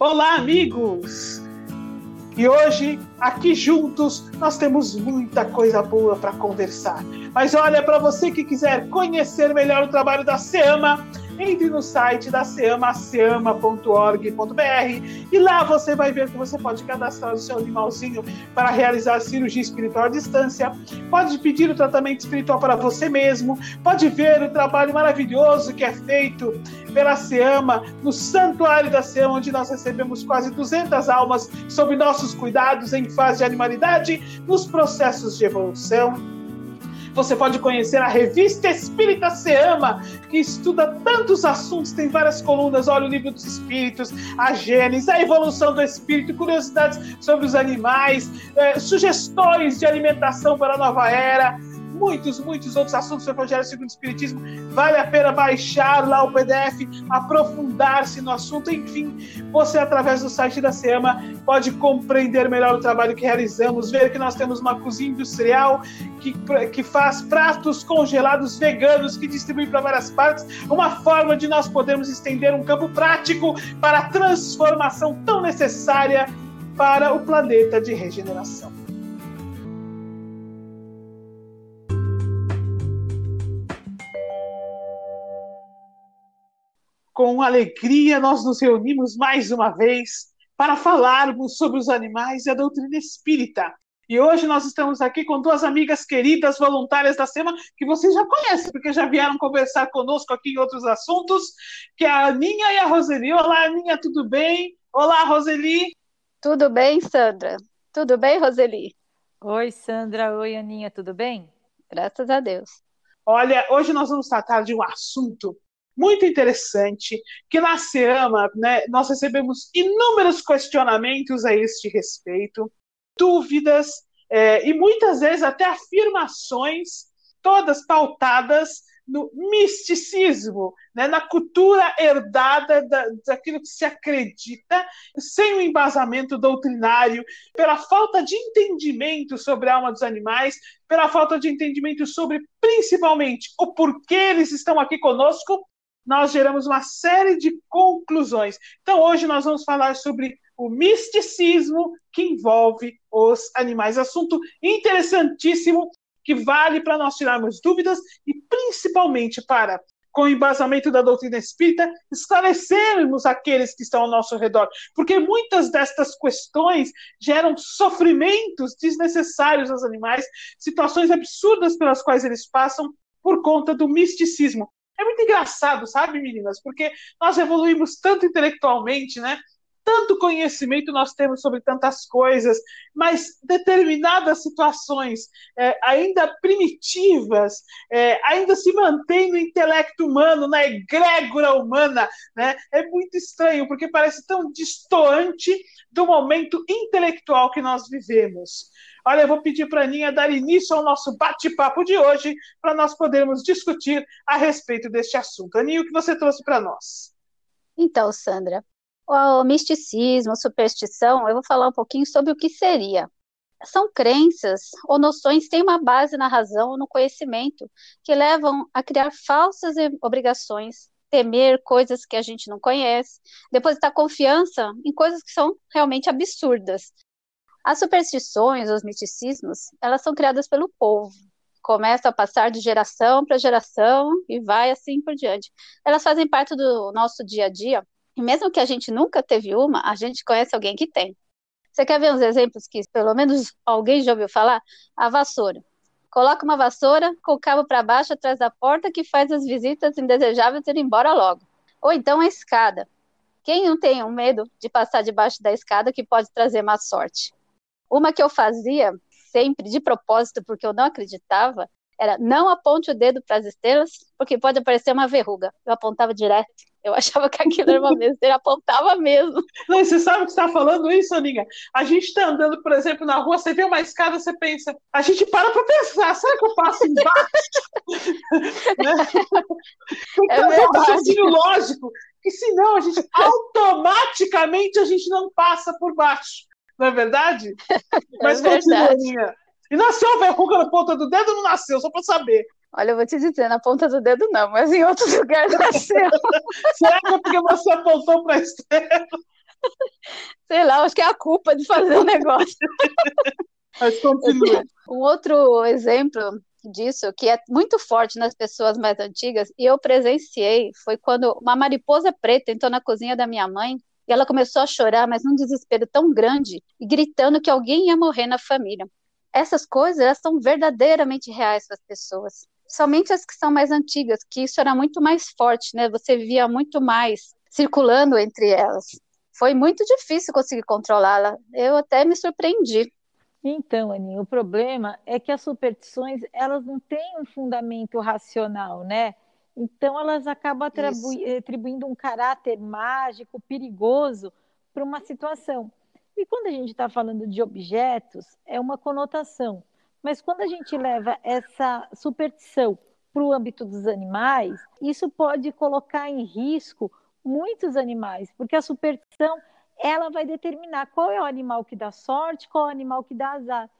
Olá, amigos! E hoje, aqui juntos, nós temos muita coisa boa para conversar. Mas olha, para você que quiser conhecer melhor o trabalho da SEAMA, entre no site da SEAMA, seama.org.br e lá você vai ver que você pode cadastrar o seu animalzinho para realizar cirurgia espiritual à distância, pode pedir o tratamento espiritual para você mesmo, pode ver o trabalho maravilhoso que é feito pela SEAMA no Santuário da SEAMA, onde nós recebemos quase 200 almas sob nossos cuidados em fase de animalidade, nos processos de evolução você pode conhecer a revista Espírita Se Ama, que estuda tantos assuntos, tem várias colunas. Olha o livro dos espíritos, a Gênesis, a evolução do espírito, curiosidades sobre os animais, eh, sugestões de alimentação para a nova era muitos, muitos outros assuntos do Evangelho segundo o Espiritismo. Vale a pena baixar lá o PDF, aprofundar-se no assunto. Enfim, você, através do site da SEAMA, pode compreender melhor o trabalho que realizamos, ver que nós temos uma cozinha industrial que, que faz pratos congelados veganos que distribui para várias partes, uma forma de nós podermos estender um campo prático para a transformação tão necessária para o planeta de regeneração. Com alegria, nós nos reunimos mais uma vez para falarmos sobre os animais e a doutrina espírita. E hoje nós estamos aqui com duas amigas queridas, voluntárias da SEMA, que vocês já conhecem, porque já vieram conversar conosco aqui em outros assuntos, que é a Aninha e a Roseli. Olá, Aninha, tudo bem? Olá, Roseli. Tudo bem, Sandra? Tudo bem, Roseli? Oi, Sandra. Oi, Aninha, tudo bem? Graças a Deus. Olha, hoje nós vamos tratar de um assunto muito interessante, que na SEAMA né, nós recebemos inúmeros questionamentos a este respeito, dúvidas é, e muitas vezes até afirmações, todas pautadas no misticismo, né, na cultura herdada da, daquilo que se acredita, sem o um embasamento doutrinário, pela falta de entendimento sobre a alma dos animais, pela falta de entendimento sobre, principalmente, o porquê eles estão aqui conosco nós geramos uma série de conclusões. Então, hoje nós vamos falar sobre o misticismo que envolve os animais. Assunto interessantíssimo que vale para nós tirarmos dúvidas e principalmente para, com o embasamento da doutrina espírita, esclarecermos aqueles que estão ao nosso redor. Porque muitas destas questões geram sofrimentos desnecessários aos animais, situações absurdas pelas quais eles passam por conta do misticismo. É muito engraçado, sabe, meninas? Porque nós evoluímos tanto intelectualmente, né? Tanto conhecimento nós temos sobre tantas coisas, mas determinadas situações, é, ainda primitivas, é, ainda se mantém no intelecto humano, na egrégora humana, né? É muito estranho, porque parece tão distoante do momento intelectual que nós vivemos. Olha, eu vou pedir para a Aninha dar início ao nosso bate-papo de hoje, para nós podermos discutir a respeito deste assunto. Aninha, o que você trouxe para nós? Então, Sandra, o misticismo, superstição, eu vou falar um pouquinho sobre o que seria. São crenças ou noções que têm uma base na razão ou no conhecimento, que levam a criar falsas obrigações, temer coisas que a gente não conhece, depositar confiança em coisas que são realmente absurdas, as superstições, os misticismos, elas são criadas pelo povo. Começam a passar de geração para geração e vai assim por diante. Elas fazem parte do nosso dia a dia, e mesmo que a gente nunca teve uma, a gente conhece alguém que tem. Você quer ver uns exemplos que pelo menos alguém já ouviu falar? A vassoura. Coloca uma vassoura com o cabo para baixo atrás da porta que faz as visitas indesejáveis ir embora logo. Ou então a escada. Quem não tem um medo de passar debaixo da escada que pode trazer má sorte? Uma que eu fazia sempre de propósito, porque eu não acreditava, era não aponte o dedo para as estrelas, porque pode aparecer uma verruga. Eu apontava direto. Eu achava que aquilo era uma besteira, apontava mesmo. Não, você sabe que você está falando isso, Aninha? A gente está andando, por exemplo, na rua, você vê uma escada, você pensa, a gente para para pensar, será que eu passo embaixo? né? É um raciocínio lógico, que senão a gente automaticamente a gente não passa por baixo. Não é verdade? Mas é continua, Aninha. E nasceu a verruga na ponta do dedo ou não nasceu? Só para saber. Olha, eu vou te dizer, na ponta do dedo não, mas em outros lugares nasceu. Será que é porque você apontou para a estrela? Sei lá, acho que é a culpa de fazer o um negócio. Mas continua. Um outro exemplo disso, que é muito forte nas pessoas mais antigas, e eu presenciei, foi quando uma mariposa preta entrou na cozinha da minha mãe e ela começou a chorar, mas num desespero tão grande, e gritando que alguém ia morrer na família. Essas coisas elas são verdadeiramente reais para as pessoas. Somente as que são mais antigas, que isso era muito mais forte, né? Você via muito mais circulando entre elas. Foi muito difícil conseguir controlá-la. Eu até me surpreendi. Então, Aninha, o problema é que as superstições, elas não têm um fundamento racional, né? Então, elas acabam atribu atribuindo um caráter mágico, perigoso para uma situação. E quando a gente está falando de objetos, é uma conotação. Mas quando a gente leva essa superstição para o âmbito dos animais, isso pode colocar em risco muitos animais, porque a superstição ela vai determinar qual é o animal que dá sorte, qual é o animal que dá azar.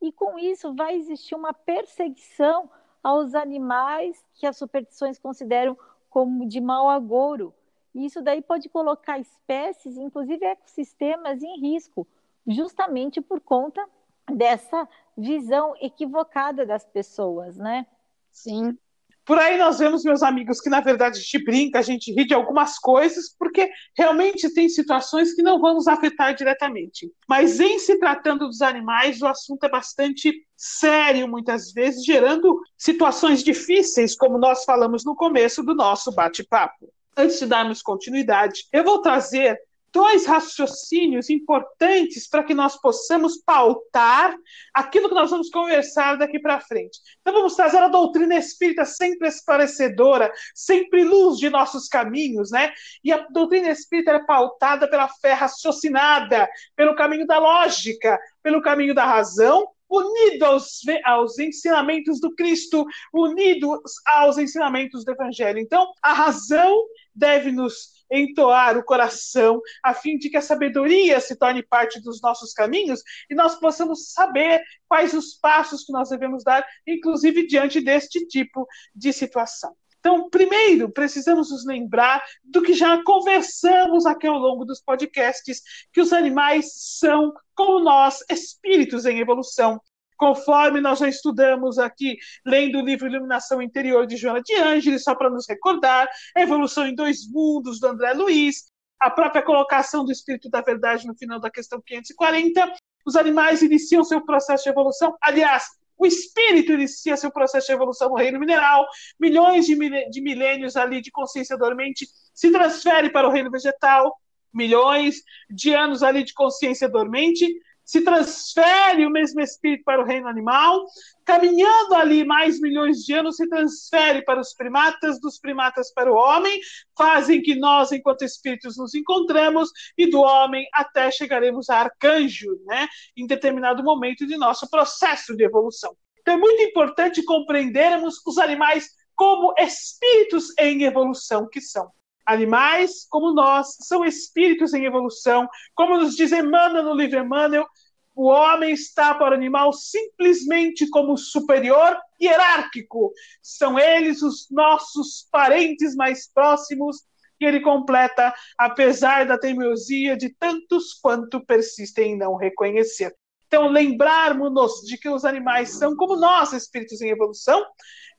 E com isso vai existir uma perseguição aos animais que as superstições consideram como de mau agouro. E isso daí pode colocar espécies, inclusive ecossistemas, em risco, justamente por conta dessa visão equivocada das pessoas, né? Sim. Por aí nós vemos, meus amigos, que na verdade a gente brinca, a gente ri de algumas coisas, porque realmente tem situações que não vão nos afetar diretamente. Mas em se tratando dos animais, o assunto é bastante sério, muitas vezes, gerando situações difíceis, como nós falamos no começo do nosso bate-papo. Antes de darmos continuidade, eu vou trazer dois raciocínios importantes para que nós possamos pautar aquilo que nós vamos conversar daqui para frente. Então vamos trazer a doutrina espírita sempre esclarecedora, sempre luz de nossos caminhos, né? E a doutrina espírita é pautada pela fé raciocinada, pelo caminho da lógica, pelo caminho da razão, unido aos, aos ensinamentos do Cristo, unido aos ensinamentos do Evangelho. Então, a razão deve nos entoar o coração, a fim de que a sabedoria se torne parte dos nossos caminhos e nós possamos saber quais os passos que nós devemos dar, inclusive diante deste tipo de situação. Então, primeiro, precisamos nos lembrar do que já conversamos aqui ao longo dos podcasts, que os animais são, como nós, espíritos em evolução conforme nós já estudamos aqui, lendo o livro Iluminação Interior de Joana de Ângeles, só para nos recordar, a Evolução em Dois Mundos, do André Luiz, a própria colocação do Espírito da Verdade no final da questão 540, os animais iniciam seu processo de evolução, aliás, o espírito inicia seu processo de evolução no reino mineral, milhões de, de milênios ali de consciência dormente se transfere para o reino vegetal, milhões de anos ali de consciência dormente se transfere o mesmo espírito para o reino animal, caminhando ali mais milhões de anos, se transfere para os primatas, dos primatas para o homem, fazem que nós, enquanto espíritos, nos encontramos, e do homem até chegaremos a arcanjo, né, em determinado momento de nosso processo de evolução. Então é muito importante compreendermos os animais como espíritos em evolução que são. Animais, como nós, são espíritos em evolução, como nos diz Emmanuel no livro Emmanuel, o homem está para o animal simplesmente como superior hierárquico. São eles os nossos parentes mais próximos. E ele completa, apesar da teimosia de tantos quanto persistem em não reconhecer. Então, lembrarmos-nos de que os animais são como nós, espíritos em evolução,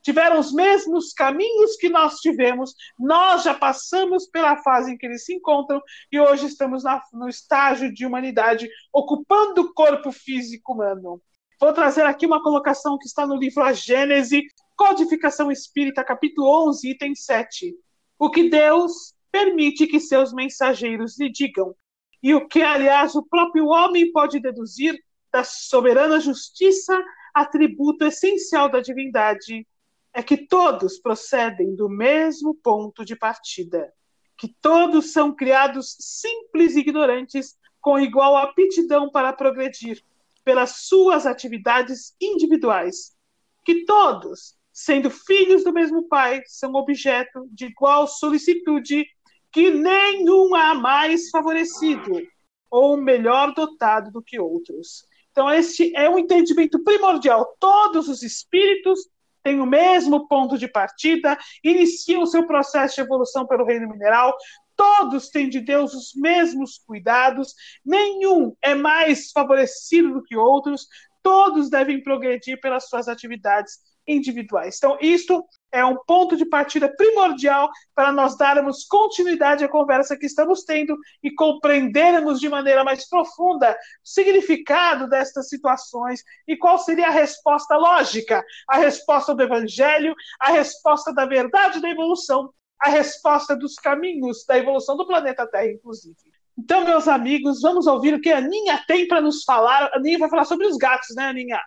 tiveram os mesmos caminhos que nós tivemos, nós já passamos pela fase em que eles se encontram e hoje estamos na, no estágio de humanidade ocupando o corpo físico humano. Vou trazer aqui uma colocação que está no livro A Gênese, Codificação Espírita, capítulo 11, item 7. O que Deus permite que seus mensageiros lhe digam, e o que, aliás, o próprio homem pode deduzir da soberana justiça, atributo essencial da divindade, é que todos procedem do mesmo ponto de partida, que todos são criados simples e ignorantes, com igual aptidão para progredir pelas suas atividades individuais, que todos, sendo filhos do mesmo Pai, são objeto de igual solicitude, que nenhum há mais favorecido ou melhor dotado do que outros. Então, este é um entendimento primordial. Todos os espíritos têm o mesmo ponto de partida, iniciam o seu processo de evolução pelo reino mineral, todos têm de Deus os mesmos cuidados, nenhum é mais favorecido do que outros, todos devem progredir pelas suas atividades individuais. Então, isto é um ponto de partida primordial para nós darmos continuidade à conversa que estamos tendo e compreendermos de maneira mais profunda o significado destas situações e qual seria a resposta lógica, a resposta do Evangelho, a resposta da verdade da evolução, a resposta dos caminhos da evolução do planeta Terra, inclusive. Então, meus amigos, vamos ouvir o que a Aninha tem para nos falar. A Aninha vai falar sobre os gatos, né, Aninha?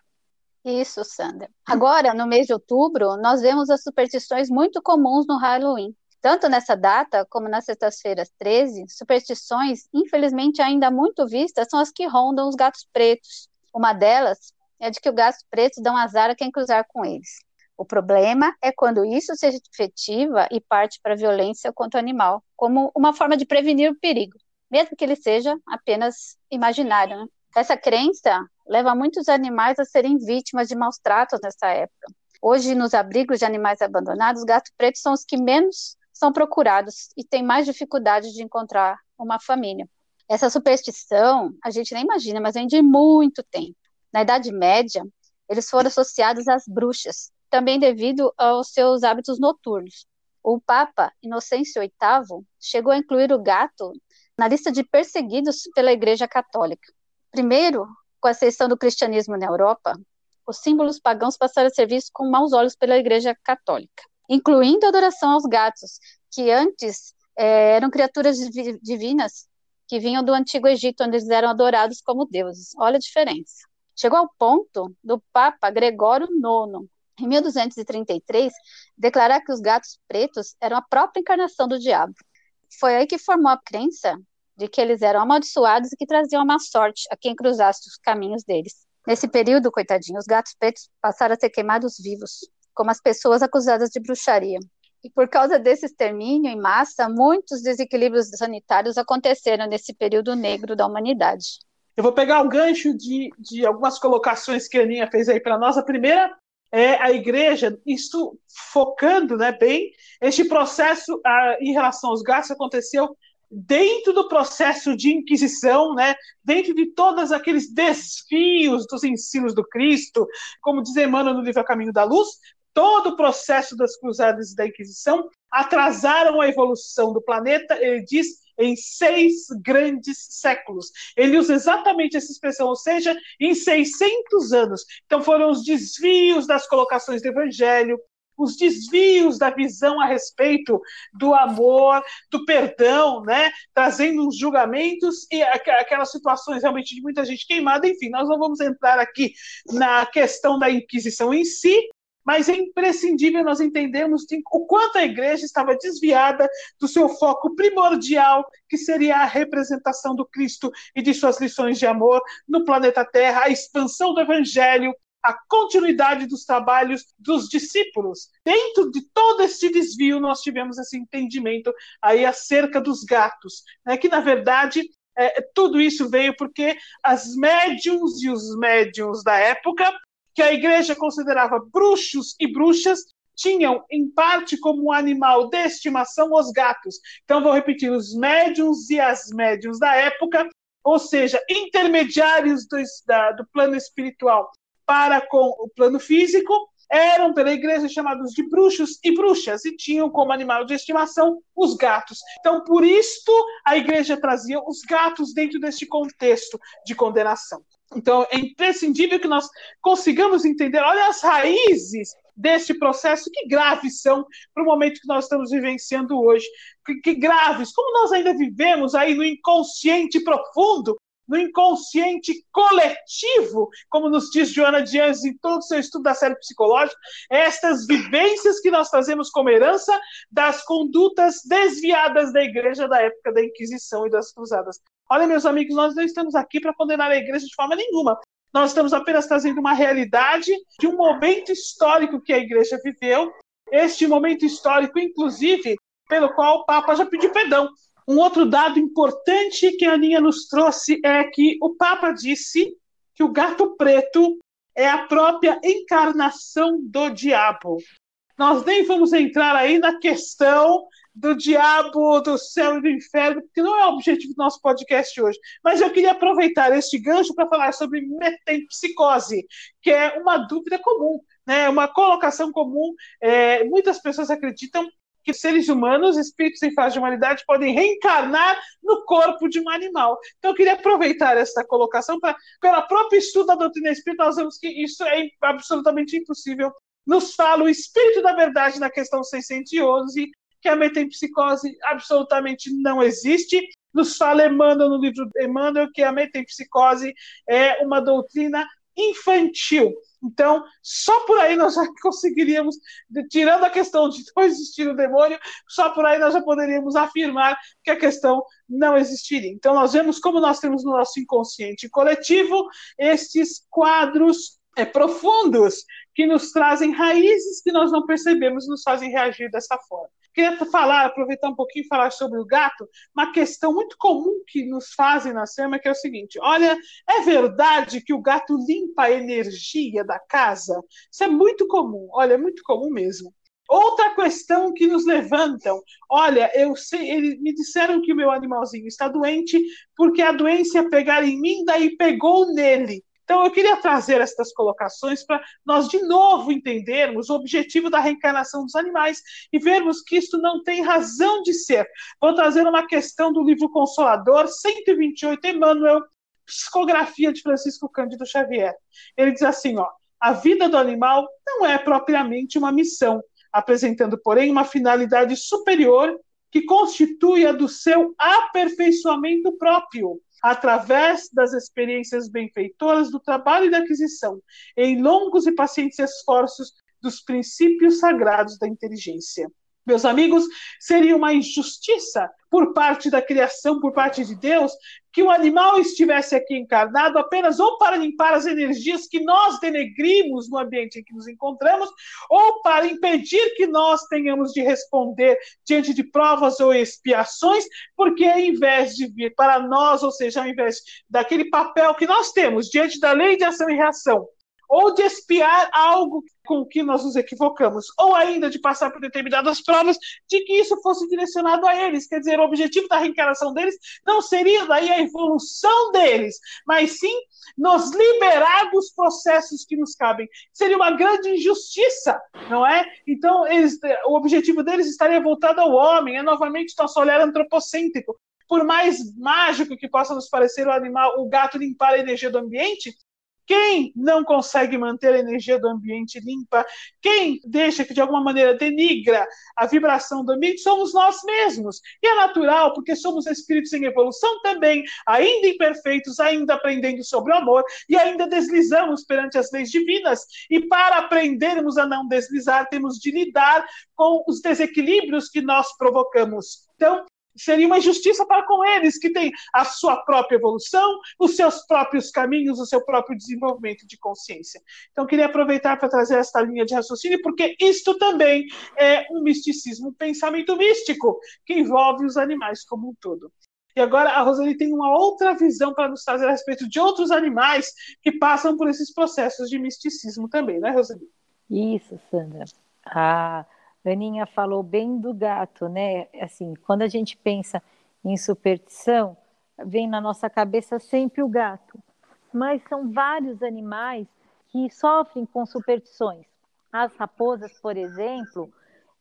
Isso, Sandra. Agora, no mês de outubro, nós vemos as superstições muito comuns no Halloween. Tanto nessa data como nas sextas-feiras 13, superstições, infelizmente ainda muito vistas, são as que rondam os gatos pretos. Uma delas é de que os gatos pretos dão azar a quem cruzar com eles. O problema é quando isso se efetiva e parte para a violência contra o animal, como uma forma de prevenir o perigo, mesmo que ele seja apenas imaginário. Né? Essa crença leva muitos animais a serem vítimas de maus tratos nessa época. Hoje, nos abrigos de animais abandonados, gatos pretos são os que menos são procurados e têm mais dificuldade de encontrar uma família. Essa superstição, a gente nem imagina, mas vem de muito tempo. Na Idade Média, eles foram associados às bruxas, também devido aos seus hábitos noturnos. O Papa Inocêncio VIII chegou a incluir o gato na lista de perseguidos pela Igreja Católica. Primeiro, com a ascensão do cristianismo na Europa, os símbolos pagãos passaram a ser vistos com maus olhos pela Igreja Católica, incluindo a adoração aos gatos, que antes é, eram criaturas divinas que vinham do Antigo Egito, onde eles eram adorados como deuses. Olha a diferença. Chegou ao ponto do Papa Gregório IX, em 1233, declarar que os gatos pretos eram a própria encarnação do diabo. Foi aí que formou a crença de que eles eram amaldiçoados e que traziam a má sorte a quem cruzasse os caminhos deles. Nesse período, coitadinho, os gatos pretos passaram a ser queimados vivos, como as pessoas acusadas de bruxaria. E por causa desse extermínio em massa, muitos desequilíbrios sanitários aconteceram nesse período negro da humanidade. Eu vou pegar o gancho de, de algumas colocações que a Aninha fez aí para nós. A primeira é a igreja, isto focando né, bem, este processo ah, em relação aos gatos aconteceu dentro do processo de inquisição, né, dentro de todos aqueles desfios dos ensinos do Cristo, como diz Emmanuel no livro A Caminho da Luz, todo o processo das cruzadas e da Inquisição atrasaram a evolução do planeta, ele diz, em seis grandes séculos. Ele usa exatamente essa expressão, ou seja, em 600 anos. Então foram os desvios das colocações do Evangelho, os desvios da visão a respeito do amor, do perdão, né? trazendo os julgamentos e aquelas situações realmente de muita gente queimada. Enfim, nós não vamos entrar aqui na questão da Inquisição em si, mas é imprescindível nós entendermos o quanto a igreja estava desviada do seu foco primordial, que seria a representação do Cristo e de suas lições de amor no planeta Terra, a expansão do evangelho, a continuidade dos trabalhos dos discípulos. Dentro de todo esse desvio, nós tivemos esse entendimento aí acerca dos gatos, né, que na verdade é, tudo isso veio porque as médiums e os médiums da época, que a igreja considerava bruxos e bruxas, tinham em parte como animal de estimação os gatos. Então vou repetir, os médiums e as médiums da época, ou seja, intermediários do, da, do plano espiritual para com o plano físico, eram pela igreja chamados de bruxos e bruxas e tinham como animal de estimação os gatos. Então, por isto, a igreja trazia os gatos dentro deste contexto de condenação. Então, é imprescindível que nós consigamos entender, olha as raízes deste processo, que graves são para o momento que nós estamos vivenciando hoje. Que, que graves, como nós ainda vivemos aí no inconsciente profundo no inconsciente coletivo, como nos diz Joana Dias em todo o seu estudo da série psicológica, estas vivências que nós trazemos como herança das condutas desviadas da igreja da época da Inquisição e das Cruzadas. Olha, meus amigos, nós não estamos aqui para condenar a igreja de forma nenhuma. Nós estamos apenas trazendo uma realidade de um momento histórico que a igreja viveu, este momento histórico, inclusive, pelo qual o Papa já pediu perdão. Um outro dado importante que a Aninha nos trouxe é que o Papa disse que o gato preto é a própria encarnação do diabo. Nós nem vamos entrar aí na questão do diabo, do céu e do inferno, porque não é o objetivo do nosso podcast hoje. Mas eu queria aproveitar este gancho para falar sobre metempsicose, que é uma dúvida comum, né? uma colocação comum. É, muitas pessoas acreditam que seres humanos, espíritos em fase de humanidade, podem reencarnar no corpo de um animal. Então, eu queria aproveitar essa colocação para, pela própria estudo da doutrina espírita, nós vemos que isso é absolutamente impossível. Nos fala o Espírito da Verdade na questão 611, que a metempsicose absolutamente não existe. Nos fala Emmanuel no livro Emmanuel que a metempsicose é uma doutrina infantil. Então, só por aí nós já conseguiríamos, tirando a questão de não existir o demônio, só por aí nós já poderíamos afirmar que a questão não existiria. Então, nós vemos como nós temos no nosso inconsciente coletivo estes quadros é, profundos que nos trazem raízes que nós não percebemos, nos fazem reagir dessa forma. Queria falar, aproveitar um pouquinho e falar sobre o gato, uma questão muito comum que nos fazem na SEMA, que é o seguinte: olha, é verdade que o gato limpa a energia da casa? Isso é muito comum, olha, é muito comum mesmo. Outra questão que nos levantam, olha, eu sei, me disseram que o meu animalzinho está doente porque a doença ia pegar em mim, daí pegou nele. Então, eu queria trazer estas colocações para nós, de novo, entendermos o objetivo da reencarnação dos animais e vermos que isto não tem razão de ser. Vou trazer uma questão do livro Consolador, 128, Emmanuel, psicografia de Francisco Cândido Xavier. Ele diz assim: ó, a vida do animal não é propriamente uma missão, apresentando, porém, uma finalidade superior que constitui a do seu aperfeiçoamento próprio através das experiências benfeitoras do trabalho e da aquisição, em longos e pacientes esforços dos princípios sagrados da inteligência. Meus amigos, seria uma injustiça por parte da criação, por parte de Deus, que o animal estivesse aqui encarnado apenas ou para limpar as energias que nós denegrimos no ambiente em que nos encontramos, ou para impedir que nós tenhamos de responder diante de provas ou expiações, porque ao invés de vir para nós, ou seja, ao invés daquele papel que nós temos diante da lei de ação e reação, ou de espiar algo com que nós nos equivocamos, ou ainda de passar por determinadas provas de que isso fosse direcionado a eles. Quer dizer, o objetivo da reencarnação deles não seria daí a evolução deles, mas sim nos liberar dos processos que nos cabem. Seria uma grande injustiça, não é? Então, eles, o objetivo deles estaria voltado ao homem, é novamente nosso olhar antropocêntrico. Por mais mágico que possa nos parecer o animal, o gato limpar a energia do ambiente, quem não consegue manter a energia do ambiente limpa, quem deixa que de alguma maneira denigra a vibração do ambiente, somos nós mesmos. E é natural, porque somos espíritos em evolução também, ainda imperfeitos, ainda aprendendo sobre o amor e ainda deslizamos perante as leis divinas. E para aprendermos a não deslizar, temos de lidar com os desequilíbrios que nós provocamos. Então, seria uma injustiça para com eles, que têm a sua própria evolução, os seus próprios caminhos, o seu próprio desenvolvimento de consciência. Então, queria aproveitar para trazer esta linha de raciocínio, porque isto também é um misticismo, um pensamento místico, que envolve os animais como um todo. E agora a Roseli tem uma outra visão para nos trazer a respeito de outros animais que passam por esses processos de misticismo também, né, Roseli? Isso, Sandra. Ah, Aninha falou bem do gato, né? Assim, quando a gente pensa em superstição, vem na nossa cabeça sempre o gato. Mas são vários animais que sofrem com superstições. As raposas, por exemplo,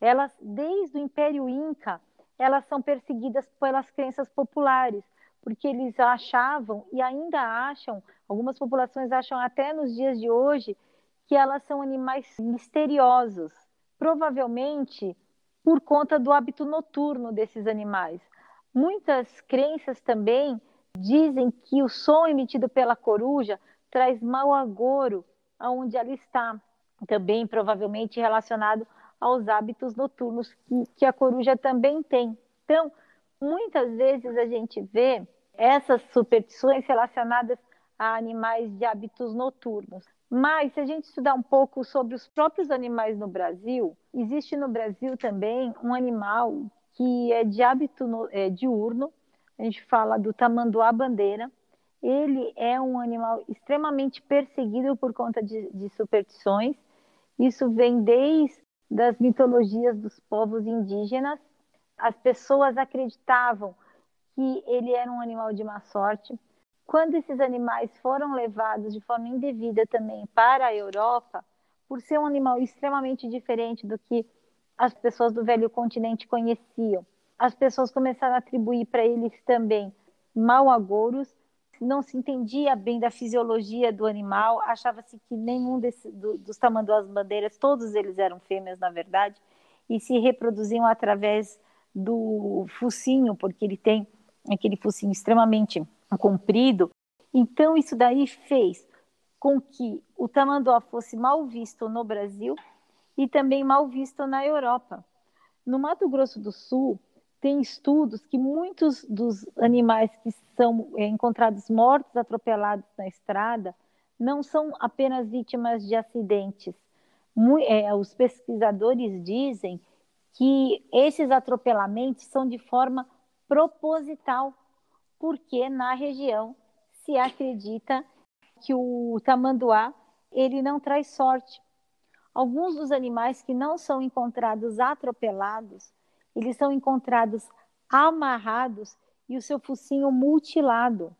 elas, desde o Império Inca, elas são perseguidas pelas crenças populares, porque eles achavam e ainda acham, algumas populações acham até nos dias de hoje, que elas são animais misteriosos, provavelmente por conta do hábito noturno desses animais. Muitas crenças também dizem que o som emitido pela coruja traz mau agouro aonde ela está, também provavelmente relacionado aos hábitos noturnos que, que a coruja também tem. Então, muitas vezes a gente vê essas superstições relacionadas a animais de hábitos noturnos. Mas, se a gente estudar um pouco sobre os próprios animais no Brasil, existe no Brasil também um animal que é de hábito no, é, diurno, a gente fala do tamanduá bandeira. Ele é um animal extremamente perseguido por conta de, de superstições. Isso vem desde das mitologias dos povos indígenas as pessoas acreditavam que ele era um animal de má sorte. Quando esses animais foram levados de forma indevida também para a Europa, por ser um animal extremamente diferente do que as pessoas do velho continente conheciam, as pessoas começaram a atribuir para eles também mau agouros, não se entendia bem da fisiologia do animal, achava-se que nenhum desse, do, dos tamanduás bandeiras, todos eles eram fêmeas, na verdade, e se reproduziam através do focinho, porque ele tem aquele focinho extremamente comprido. Então, isso daí fez com que o tamanduá fosse mal visto no Brasil e também mal visto na Europa. No Mato Grosso do Sul, tem estudos que muitos dos animais que são é, encontrados mortos, atropelados na estrada, não são apenas vítimas de acidentes. É, os pesquisadores dizem que esses atropelamentos são de forma proposital, porque na região se acredita que o tamanduá ele não traz sorte. Alguns dos animais que não são encontrados atropelados, eles são encontrados amarrados e o seu focinho mutilado.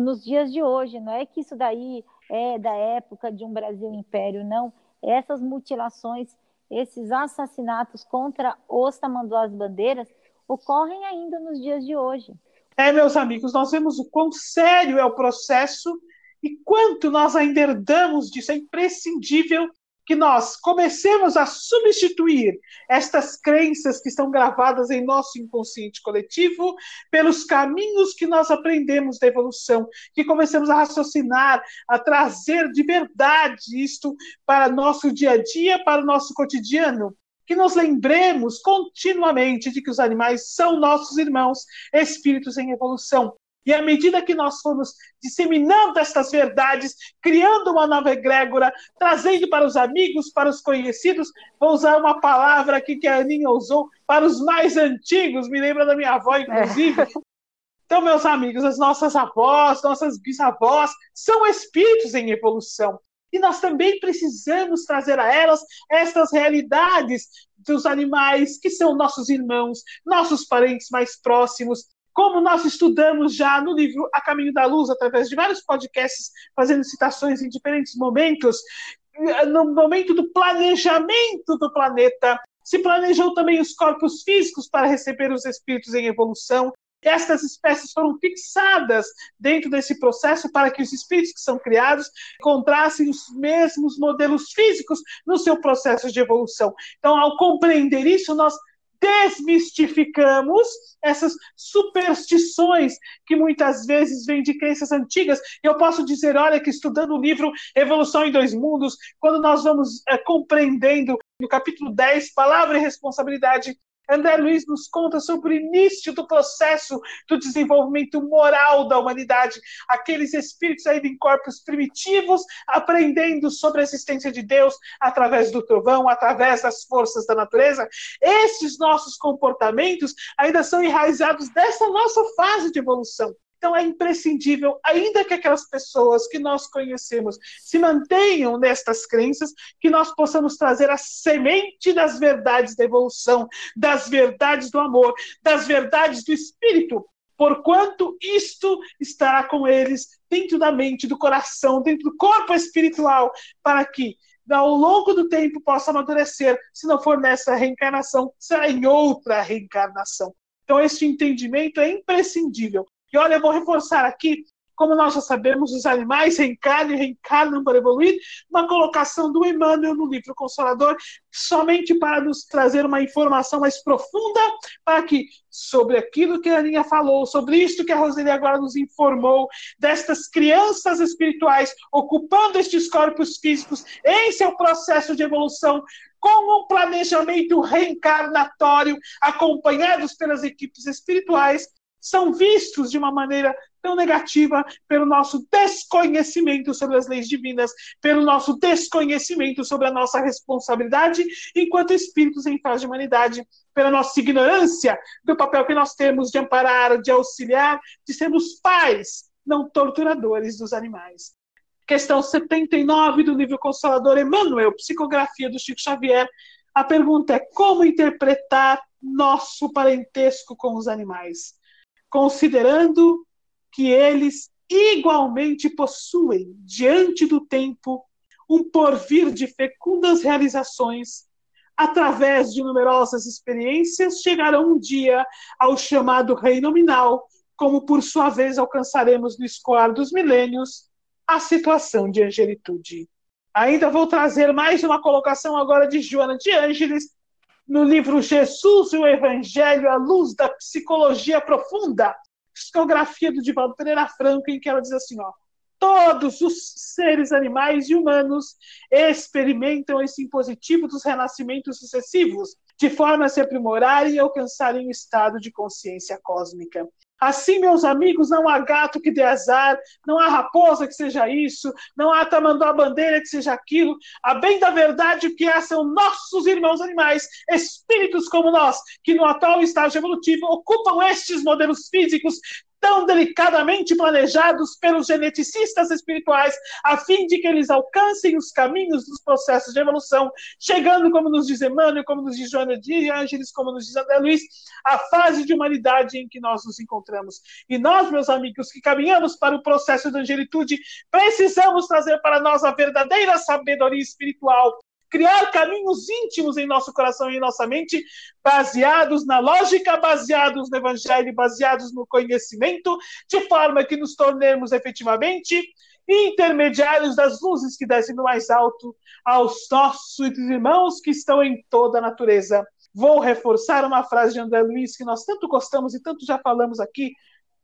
Nos dias de hoje, não é que isso daí é da época de um Brasil Império, não. Essas mutilações, esses assassinatos contra os tamanduás bandeiras ocorrem ainda nos dias de hoje. É, meus amigos, nós vemos o quão sério é o processo e quanto nós ainda herdamos disso. É imprescindível que nós comecemos a substituir estas crenças que estão gravadas em nosso inconsciente coletivo pelos caminhos que nós aprendemos da evolução, que comecemos a raciocinar, a trazer de verdade isto para nosso dia a dia, para o nosso cotidiano, que nos lembremos continuamente de que os animais são nossos irmãos, espíritos em evolução. E à medida que nós formos disseminando estas verdades, criando uma nova egrégora, trazendo para os amigos, para os conhecidos, vou usar uma palavra aqui que a Aninha usou, para os mais antigos, me lembra da minha avó, inclusive. É. Então, meus amigos, as nossas avós, nossas bisavós, são espíritos em evolução. E nós também precisamos trazer a elas estas realidades dos animais que são nossos irmãos, nossos parentes mais próximos. Como nós estudamos já no livro A Caminho da Luz, através de vários podcasts, fazendo citações em diferentes momentos, no momento do planejamento do planeta, se planejou também os corpos físicos para receber os espíritos em evolução, estas espécies foram fixadas dentro desse processo para que os espíritos que são criados encontrassem os mesmos modelos físicos no seu processo de evolução. Então, ao compreender isso, nós desmistificamos essas superstições que muitas vezes vêm de crenças antigas. Eu posso dizer, olha, que estudando o livro Evolução em Dois Mundos, quando nós vamos é, compreendendo no capítulo 10, Palavra e Responsabilidade, André Luiz nos conta sobre o início do processo do desenvolvimento moral da humanidade, aqueles espíritos ainda em corpos primitivos, aprendendo sobre a existência de Deus através do trovão, através das forças da natureza. Esses nossos comportamentos ainda são enraizados dessa nossa fase de evolução. Então é imprescindível, ainda que aquelas pessoas que nós conhecemos se mantenham nestas crenças, que nós possamos trazer a semente das verdades da evolução, das verdades do amor, das verdades do espírito, porquanto isto estará com eles dentro da mente, do coração, dentro do corpo espiritual, para que ao longo do tempo possa amadurecer, se não for nessa reencarnação, será em outra reencarnação. Então, esse entendimento é imprescindível. E olha, eu vou reforçar aqui, como nós já sabemos, os animais reencarnam e reencarnam para evoluir, uma colocação do Emmanuel no livro Consolador, somente para nos trazer uma informação mais profunda, para que, sobre aquilo que a Aninha falou, sobre isto que a Roseli agora nos informou, destas crianças espirituais ocupando estes corpos físicos em seu processo de evolução, com um planejamento reencarnatório, acompanhados pelas equipes espirituais, são vistos de uma maneira tão negativa pelo nosso desconhecimento sobre as leis divinas, pelo nosso desconhecimento sobre a nossa responsabilidade enquanto espíritos em fase de humanidade, pela nossa ignorância do papel que nós temos de amparar, de auxiliar, de sermos pais, não torturadores dos animais. Questão 79 do livro Consolador Emmanuel, Psicografia do Chico Xavier. A pergunta é como interpretar nosso parentesco com os animais, considerando que eles igualmente possuem, diante do tempo, um porvir de fecundas realizações, através de numerosas experiências, chegarão um dia ao chamado rei nominal, como por sua vez alcançaremos no escoar dos milênios a situação de angelitude. Ainda vou trazer mais uma colocação agora de Joana de Ângeles, no livro Jesus e o Evangelho à luz da psicologia profunda, psicografia do Divaldo Pereira Franco, em que ela diz assim, ó, todos os seres animais e humanos experimentam esse impositivo dos renascimentos sucessivos, de forma a se aprimorarem e alcançarem um estado de consciência cósmica. Assim, meus amigos, não há gato que dê azar, não há raposa que seja isso, não há tamanduá bandeira que seja aquilo. A bem da verdade, o que é são nossos irmãos animais, espíritos como nós, que no atual estágio evolutivo ocupam estes modelos físicos tão delicadamente planejados pelos geneticistas espirituais, a fim de que eles alcancem os caminhos dos processos de evolução, chegando, como nos diz Emmanuel, como nos diz Joana de Ângeles, como nos diz André Luiz, a fase de humanidade em que nós nos encontramos. E nós, meus amigos, que caminhamos para o processo de angelitude, precisamos trazer para nós a verdadeira sabedoria espiritual, criar caminhos íntimos em nosso coração e em nossa mente, baseados na lógica, baseados no evangelho, baseados no conhecimento, de forma que nos tornemos efetivamente intermediários das luzes que descem do mais alto aos nossos irmãos que estão em toda a natureza. Vou reforçar uma frase de André Luiz que nós tanto gostamos e tanto já falamos aqui.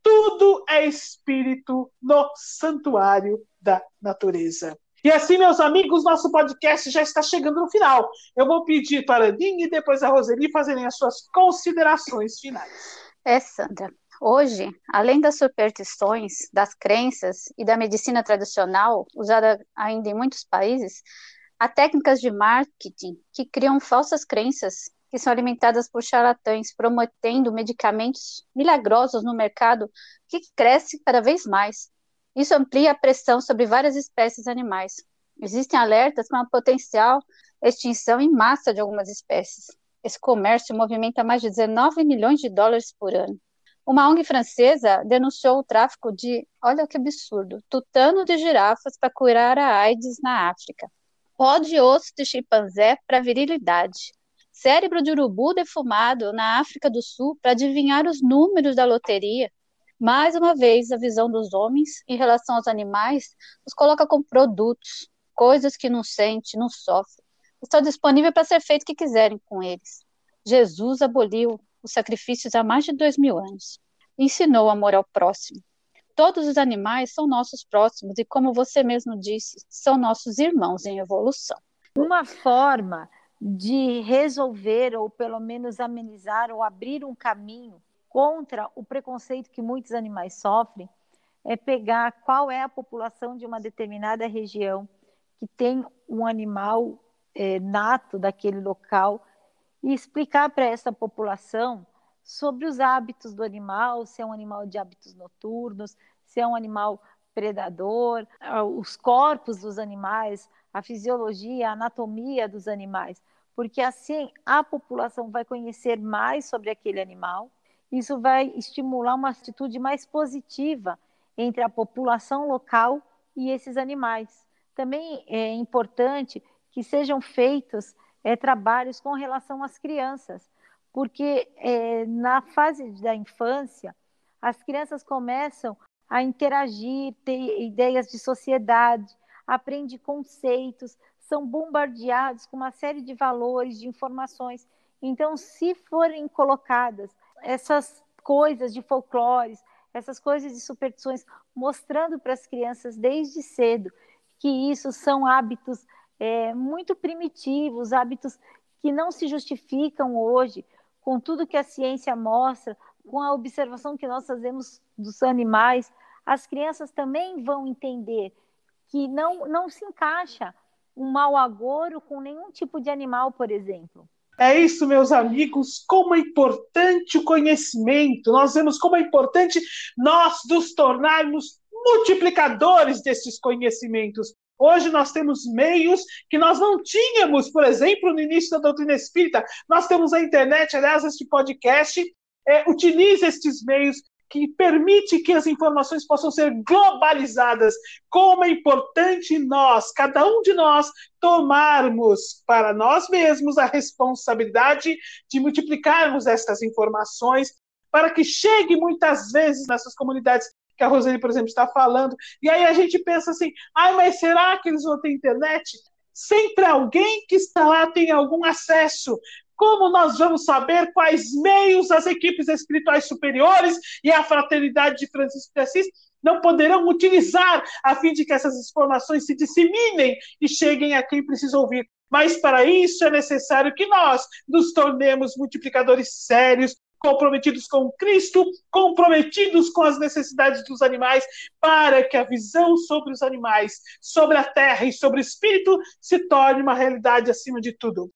Tudo é espírito no santuário da natureza. E assim, meus amigos, nosso podcast já está chegando no final. Eu vou pedir para a Aninha e depois a Roseli fazerem as suas considerações finais. É, Sandra. Hoje, além das superstições, das crenças e da medicina tradicional, usada ainda em muitos países, há técnicas de marketing que criam falsas crenças que são alimentadas por charlatães, prometendo medicamentos milagrosos no mercado que cresce cada vez mais. Isso amplia a pressão sobre várias espécies animais. Existem alertas para uma potencial extinção em massa de algumas espécies. Esse comércio movimenta mais de 19 milhões de dólares por ano. Uma ONG francesa denunciou o tráfico de, olha que absurdo, tutano de girafas para curar a AIDS na África. Pó de osso de chimpanzé para virilidade. Cérebro de urubu defumado na África do Sul para adivinhar os números da loteria. Mais uma vez, a visão dos homens em relação aos animais nos coloca como produtos, coisas que não sente, não sofre. Estão disponíveis para ser feito o que quiserem com eles. Jesus aboliu os sacrifícios há mais de dois mil anos. Ensinou o amor ao próximo. Todos os animais são nossos próximos e, como você mesmo disse, são nossos irmãos em evolução. Uma forma de resolver, ou pelo menos amenizar, ou abrir um caminho contra o preconceito que muitos animais sofrem é pegar qual é a população de uma determinada região que tem um animal é, nato daquele local e explicar para essa população sobre os hábitos do animal, se é um animal de hábitos noturnos, se é um animal predador, os corpos dos animais, a fisiologia, a anatomia dos animais, porque assim a população vai conhecer mais sobre aquele animal isso vai estimular uma atitude mais positiva entre a população local e esses animais. Também é importante que sejam feitos é, trabalhos com relação às crianças, porque é, na fase da infância, as crianças começam a interagir, ter ideias de sociedade, aprendem conceitos, são bombardeados com uma série de valores, de informações. Então, se forem colocadas essas coisas de folclores, essas coisas de superstições, mostrando para as crianças desde cedo que isso são hábitos é, muito primitivos, hábitos que não se justificam hoje com tudo que a ciência mostra, com a observação que nós fazemos dos animais, as crianças também vão entender que não, não se encaixa um mau agouro com nenhum tipo de animal, por exemplo. É isso, meus amigos, como é importante o conhecimento. Nós vemos como é importante nós nos tornarmos multiplicadores desses conhecimentos. Hoje nós temos meios que nós não tínhamos, por exemplo, no início da doutrina espírita. Nós temos a internet, aliás, este podcast é, utiliza estes meios que permite que as informações possam ser globalizadas. Como é importante nós, cada um de nós, tomarmos para nós mesmos a responsabilidade de multiplicarmos estas informações para que chegue muitas vezes nessas comunidades que a Roseli, por exemplo, está falando. E aí a gente pensa assim: ai, mas será que eles vão ter internet? Sempre alguém que está lá tem algum acesso. Como nós vamos saber quais meios as equipes espirituais superiores e a fraternidade de Francisco de Assis não poderão utilizar a fim de que essas informações se disseminem e cheguem a quem precisa ouvir? Mas para isso é necessário que nós nos tornemos multiplicadores sérios, comprometidos com Cristo, comprometidos com as necessidades dos animais, para que a visão sobre os animais, sobre a terra e sobre o espírito se torne uma realidade acima de tudo.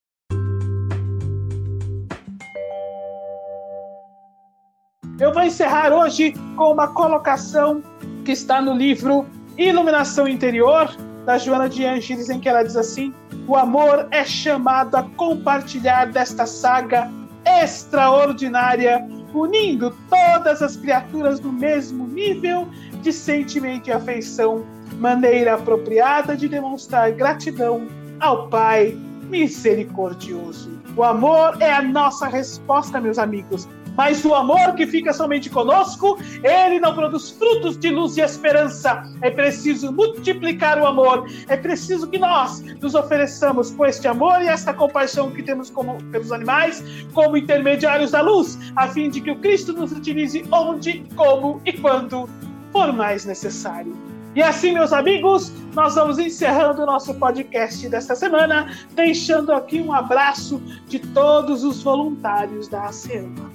Eu vou encerrar hoje com uma colocação que está no livro Iluminação Interior, da Joana de Angeles, em que ela diz assim: O amor é chamado a compartilhar desta saga extraordinária, unindo todas as criaturas no mesmo nível de sentimento e afeição, maneira apropriada de demonstrar gratidão ao Pai misericordioso. O amor é a nossa resposta, meus amigos, mas o amor que fica somente conosco, ele não produz frutos de luz e esperança. É preciso multiplicar o amor. É preciso que nós nos ofereçamos com este amor e esta compaixão que temos como, pelos animais, como intermediários da luz, a fim de que o Cristo nos utilize onde, como e quando for mais necessário. E assim, meus amigos, nós vamos encerrando o nosso podcast desta semana, deixando aqui um abraço de todos os voluntários da ASEAMA.